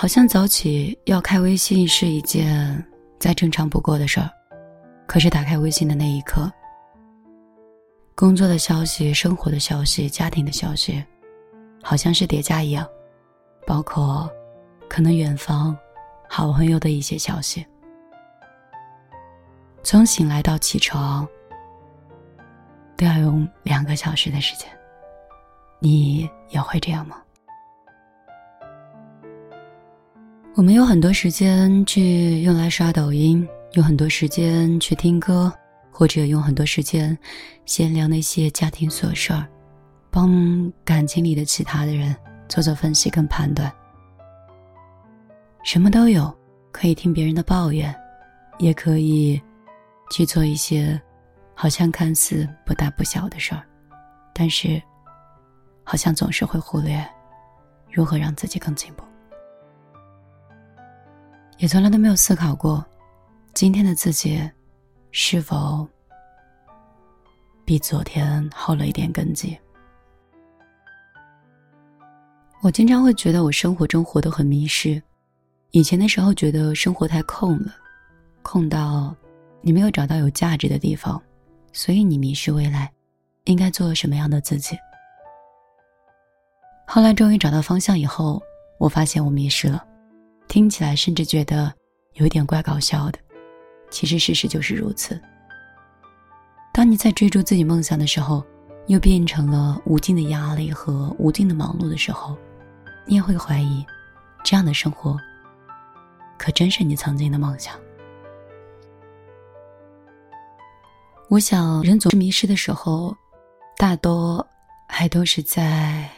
好像早起要开微信是一件再正常不过的事儿，可是打开微信的那一刻，工作的消息、生活的消息、家庭的消息，好像是叠加一样，包括可能远方好朋友的一些消息。从醒来到起床，都要用两个小时的时间，你也会这样吗？我们有很多时间去用来刷抖音，有很多时间去听歌，或者用很多时间闲聊那些家庭琐事儿，帮感情里的其他的人做做分析跟判断。什么都有，可以听别人的抱怨，也可以去做一些好像看似不大不小的事儿，但是好像总是会忽略如何让自己更进步。也从来都没有思考过，今天的自己是否比昨天厚了一点根基。我经常会觉得我生活中活得很迷失，以前的时候觉得生活太空了，空到你没有找到有价值的地方，所以你迷失未来应该做什么样的自己。后来终于找到方向以后，我发现我迷失了。听起来甚至觉得有一点怪搞笑的，其实事实就是如此。当你在追逐自己梦想的时候，又变成了无尽的压力和无尽的忙碌的时候，你也会怀疑，这样的生活，可真是你曾经的梦想？我想，人总是迷失的时候，大多还都是在。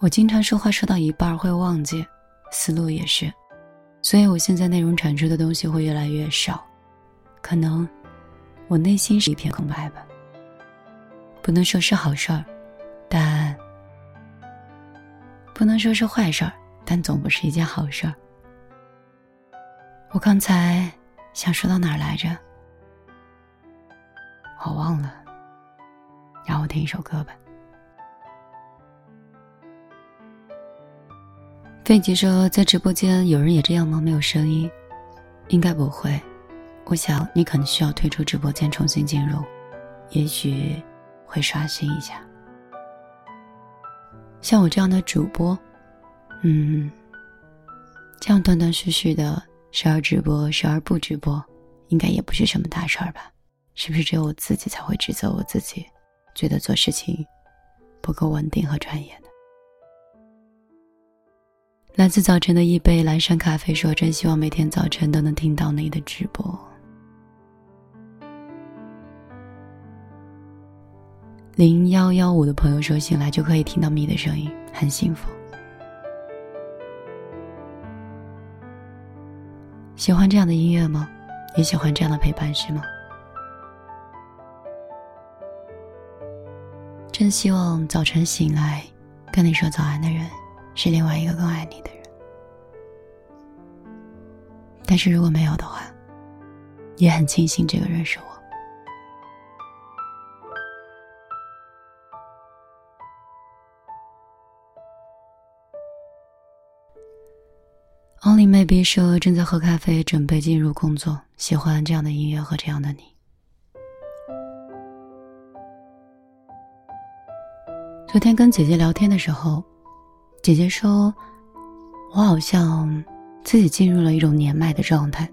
我经常说话说到一半会忘记，思路也是，所以我现在内容产出的东西会越来越少，可能我内心是一片空白吧。不能说是好事儿，但不能说是坏事儿，但总不是一件好事儿。我刚才想说到哪儿来着？我忘了，让我听一首歌吧。费吉说：“在直播间有人也这样吗？没有声音，应该不会。我想你可能需要退出直播间，重新进入，也许会刷新一下。像我这样的主播，嗯，这样断断续续的，时而直播，时而不直播，应该也不是什么大事儿吧？是不是只有我自己才会指责我自己，觉得做事情不够稳定和专业呢？”来自早晨的一杯蓝山咖啡说：“真希望每天早晨都能听到你的直播。”零幺幺五的朋友说：“醒来就可以听到米的声音，很幸福。”喜欢这样的音乐吗？也喜欢这样的陪伴是吗？真希望早晨醒来，跟你说早安的人。是另外一个更爱你的人，但是如果没有的话，也很庆幸这个人是我。Only maybe 说正在喝咖啡，准备进入工作，喜欢这样的音乐和这样的你。昨天跟姐姐聊天的时候。姐姐说：“我好像自己进入了一种年迈的状态，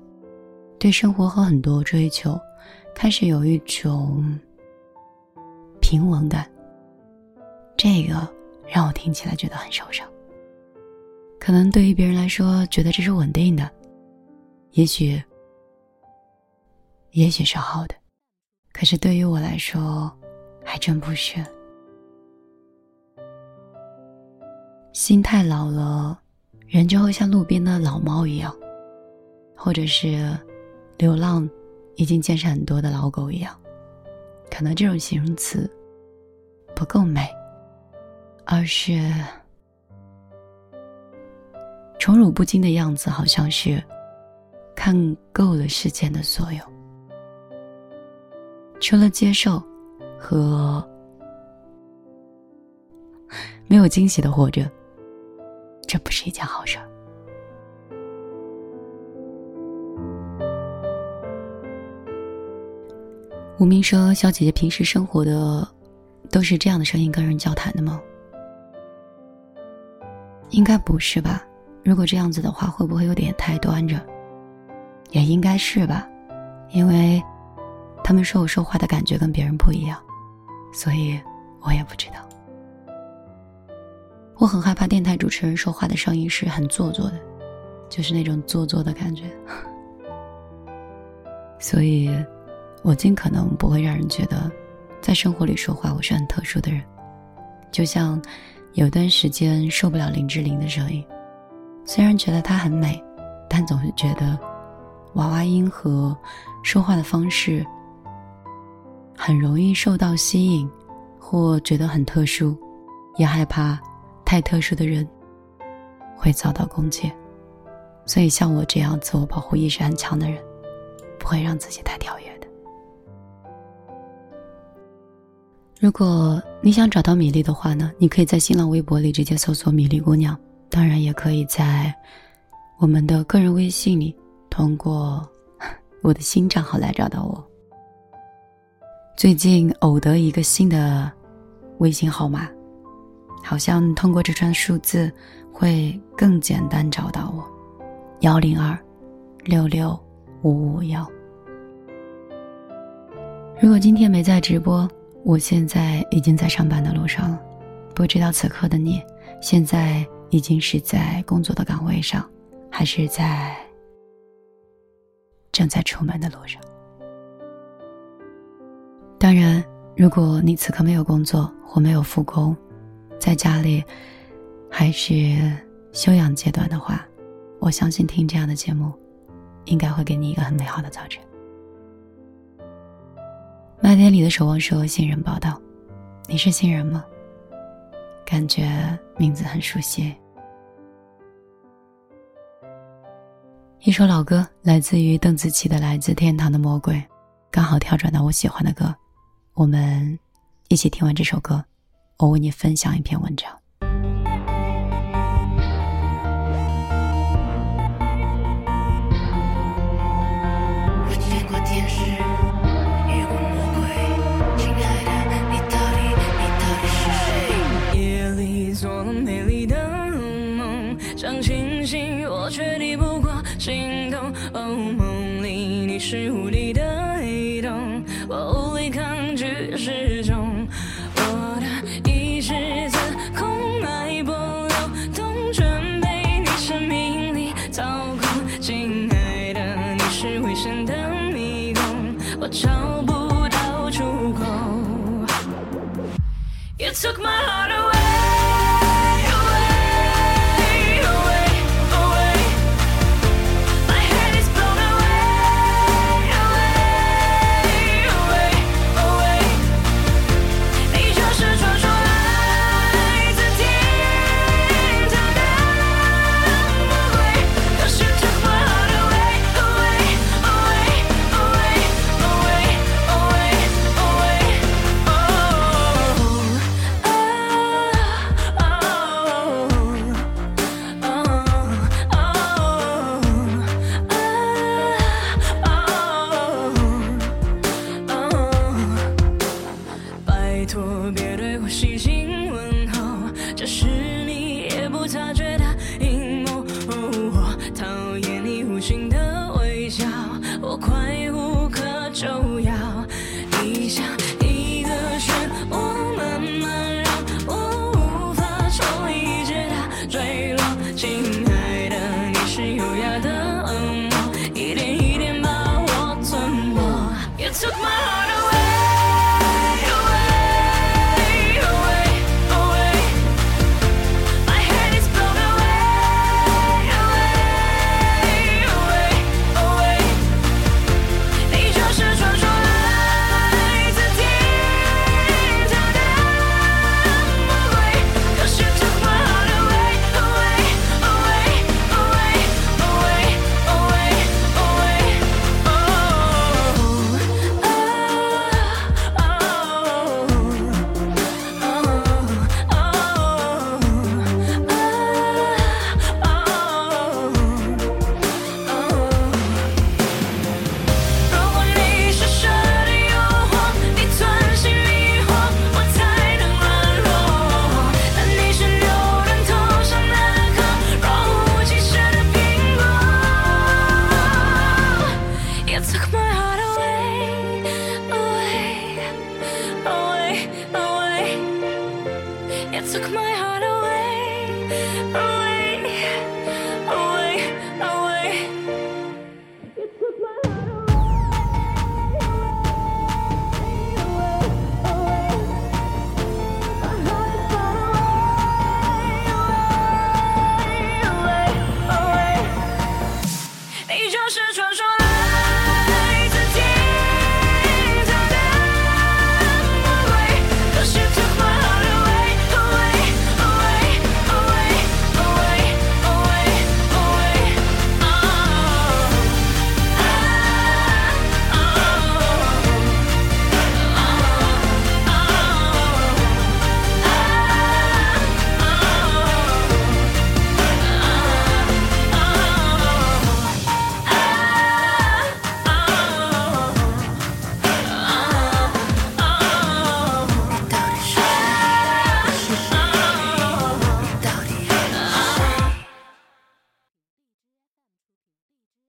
对生活和很多追求，开始有一种平稳感。这个让我听起来觉得很受伤。可能对于别人来说，觉得这是稳定的，也许，也许是好的，可是对于我来说，还真不是。”心太老了，人就会像路边的老猫一样，或者是流浪已经见识很多的老狗一样。可能这种形容词不够美，而是宠辱不惊的样子，好像是看够了世间的所有，除了接受和没有惊喜的活着。这不是一件好事儿。无名说：“小姐姐平时生活的都是这样的声音跟人交谈的吗？应该不是吧？如果这样子的话，会不会有点太端着？也应该是吧，因为他们说我说话的感觉跟别人不一样，所以我也不知道。我很害怕电台主持人说话的声音是很做作的，就是那种做作的感觉，所以。”我尽可能不会让人觉得，在生活里说话我是很特殊的人。就像有段时间受不了林志玲的声音，虽然觉得她很美，但总是觉得娃娃音和说话的方式很容易受到吸引，或觉得很特殊，也害怕太特殊的人会遭到攻击。所以像我这样自我保护意识很强的人，不会让自己太跳跃的。如果你想找到米粒的话呢，你可以在新浪微博里直接搜索“米粒姑娘”，当然也可以在我们的个人微信里通过我的新账号来找到我。最近偶得一个新的微信号码，好像通过这串数字会更简单找到我：幺零二六六五五幺。如果今天没在直播。我现在已经在上班的路上了，不知道此刻的你，现在已经是在工作的岗位上，还是在正在出门的路上？当然，如果你此刻没有工作或没有复工，在家里还是休养阶段的话，我相信听这样的节目，应该会给你一个很美好的早晨。麦田里的守望说：“新人报道，你是新人吗？感觉名字很熟悉。一首老歌，来自于邓紫棋的《来自天堂的魔鬼》，刚好跳转到我喜欢的歌。我们一起听完这首歌，我为你分享一篇文章。” Took my heart